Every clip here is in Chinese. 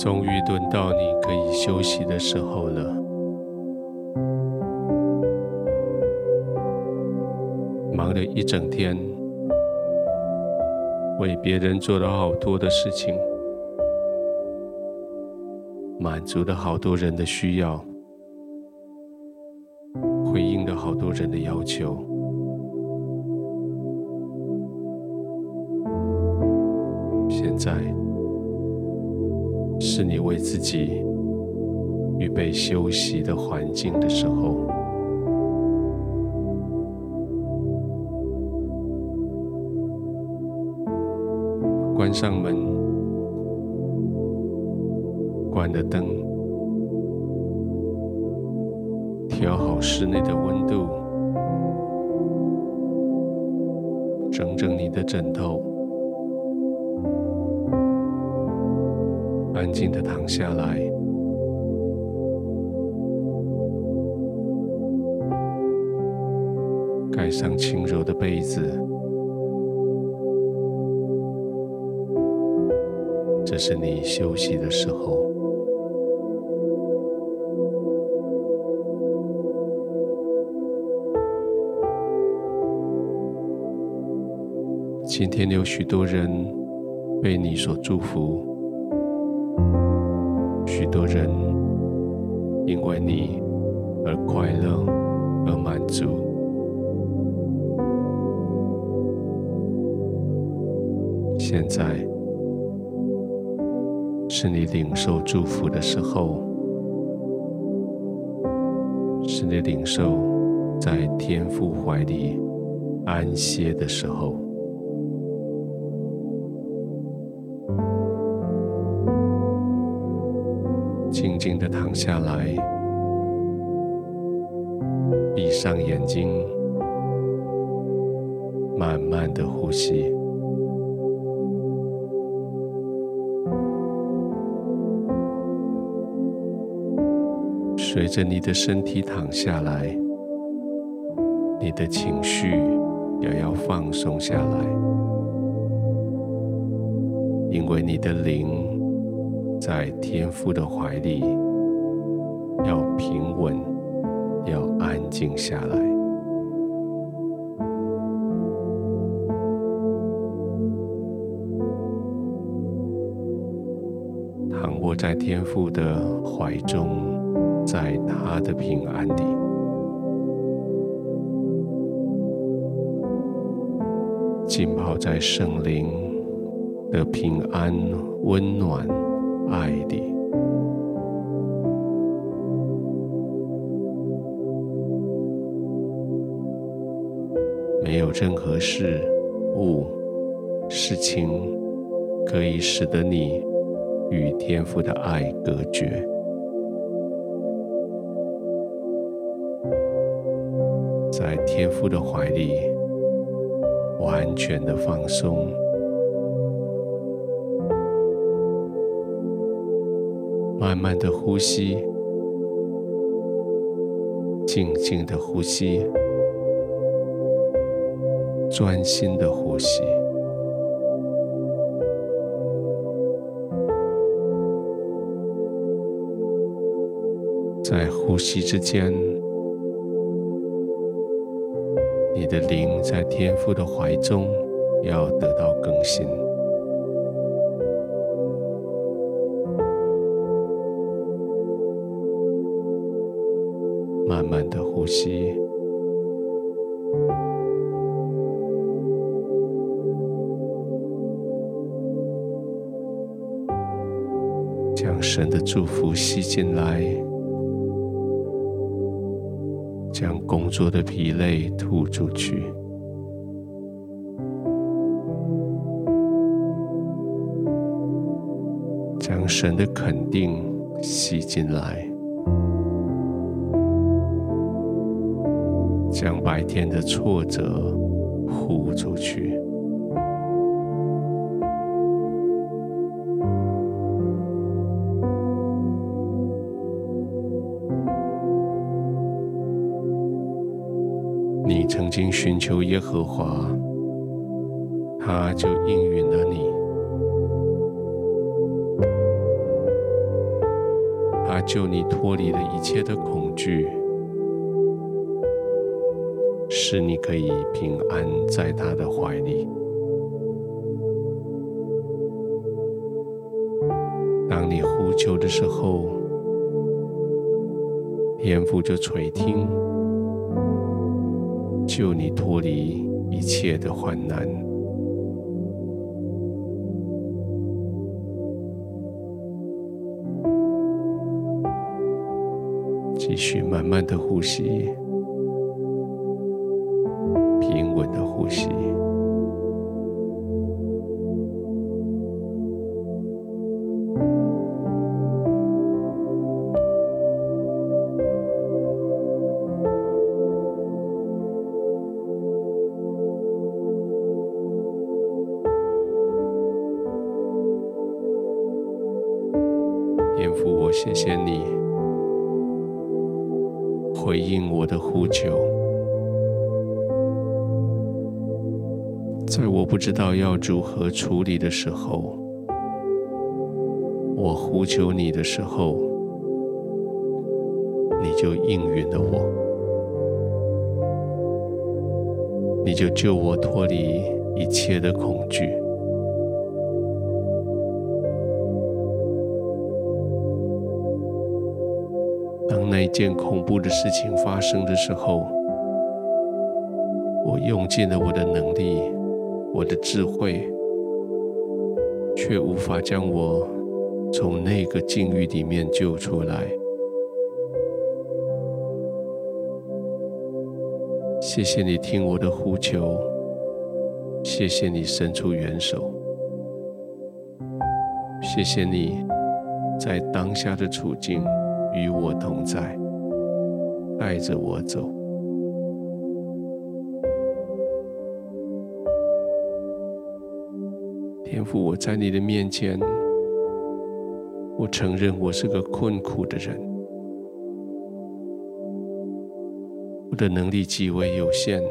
终于轮到你可以休息的时候了。忙了一整天，为别人做了好多的事情，满足了好多人的需要，回应了好多人的要求。现在。是你为自己预备休息的环境的时候，关上门，关了灯，调好室内的温度，整整你的枕头。安静的躺下来，盖上轻柔的被子。这是你休息的时候。今天有许多人被你所祝福。许多人因为你而快乐而满足。现在是你领受祝福的时候，是你领受在天父怀里安歇的时候。静的躺下来，闭上眼睛，慢慢的呼吸。随着你的身体躺下来，你的情绪也要放松下来，因为你的灵。在天父的怀里，要平稳，要安静下来。躺卧在天父的怀中，在他的平安里，浸泡在圣灵的平安温暖。爱的，没有任何事物、事情可以使得你与天父的爱隔绝。在天父的怀里，完全的放松。慢慢的呼吸，静静的呼吸，专心的呼吸。在呼吸之间，你的灵在天父的怀中要得到更新。吸，将神的祝福吸进来，将工作的疲累吐出去。将神的肯定吸进来，将白天的挫折呼出去。你曾经寻求耶和华，他就应允了你。他救你脱离了一切的恐惧，使你可以平安在他的怀里。当你呼求的时候，天父就垂听。救你脱离一切的患难，继续慢慢的呼吸，谢谢你回应我的呼求，在我不知道要如何处理的时候，我呼求你的时候，你就应允了我，你就救我脱离一切的恐惧。那一件恐怖的事情发生的时候，我用尽了我的能力，我的智慧，却无法将我从那个境遇里面救出来。谢谢你听我的呼求，谢谢你伸出援手，谢谢你在当下的处境。与我同在，带着我走。天父，我在你的面前，我承认我是个困苦的人，我的能力极为有限，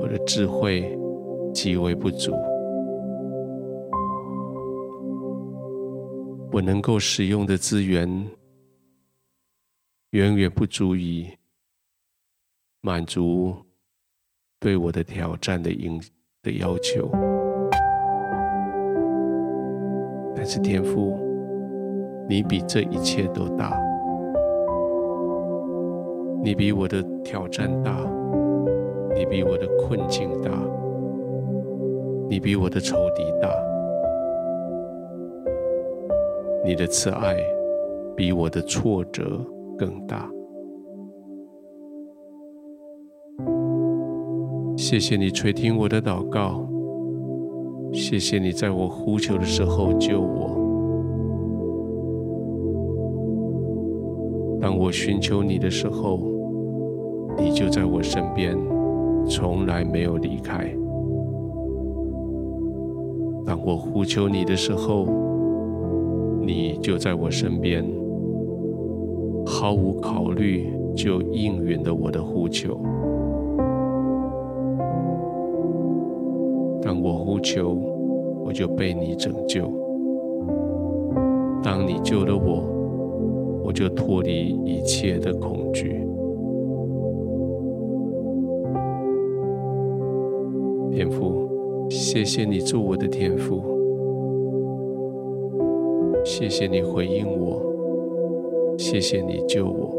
我的智慧极为不足。我能够使用的资源，远远不足以满足对我的挑战的应的要求。但是天父，你比这一切都大，你比我的挑战大，你比我的困境大，你比我的仇敌大。你的慈爱比我的挫折更大。谢谢你垂听我的祷告，谢谢你在我呼求的时候救我。当我寻求你的时候，你就在我身边，从来没有离开。当我呼求你的时候，你就在我身边，毫无考虑就应允了我的呼求。当我呼求，我就被你拯救；当你救了我，我就脱离一切的恐惧。天父，谢谢你做我的天父。谢谢你回应我，谢谢你救我。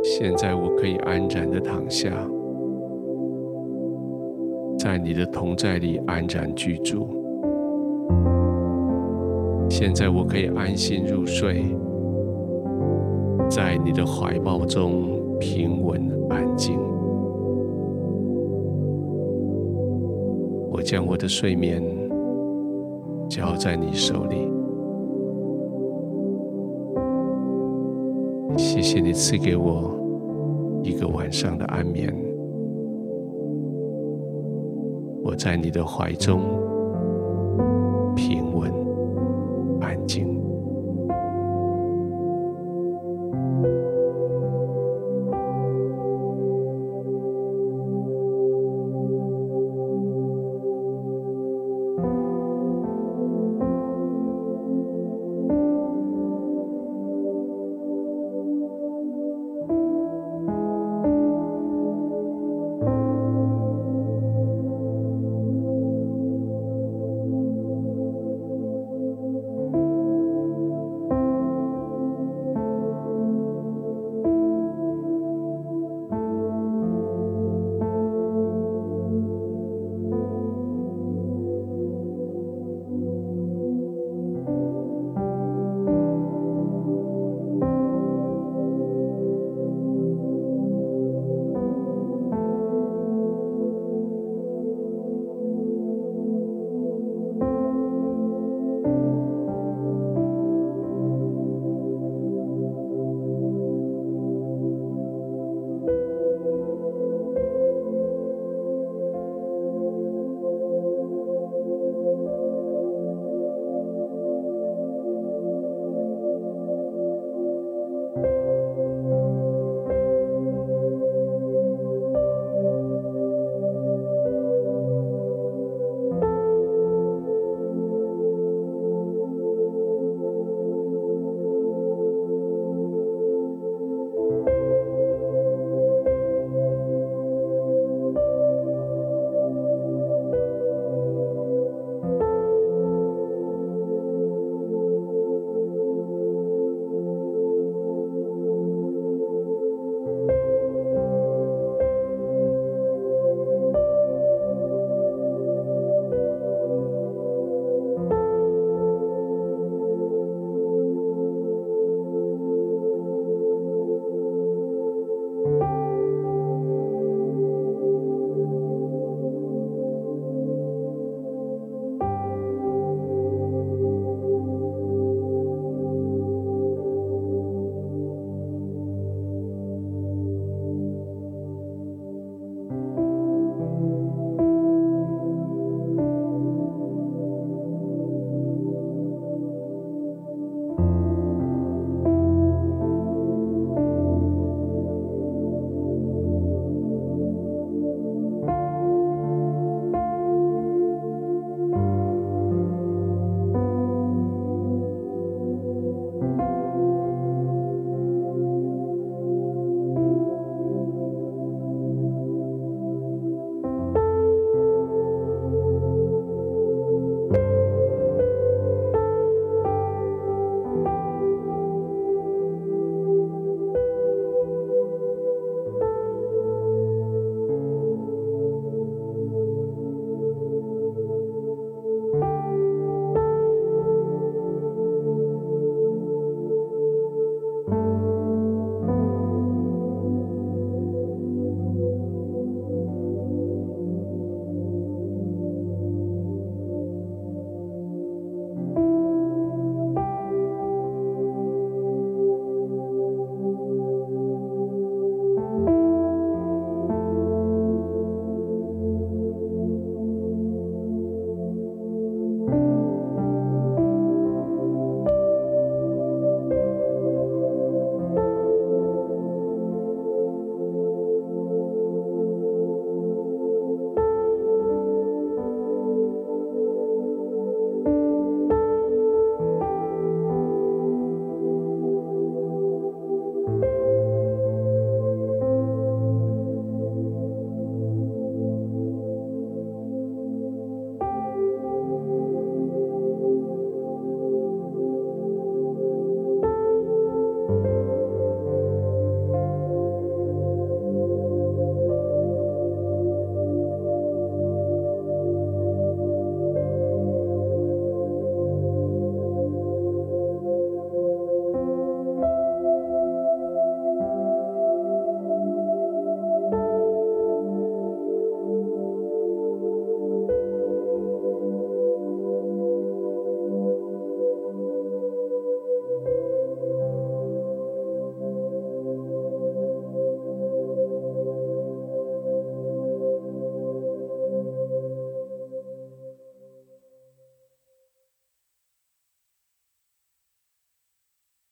现在我可以安然的躺下，在你的同在里安然居住。现在我可以安心入睡，在你的怀抱中平稳安静。将我的睡眠交在你手里。谢谢你赐给我一个晚上的安眠。我在你的怀中。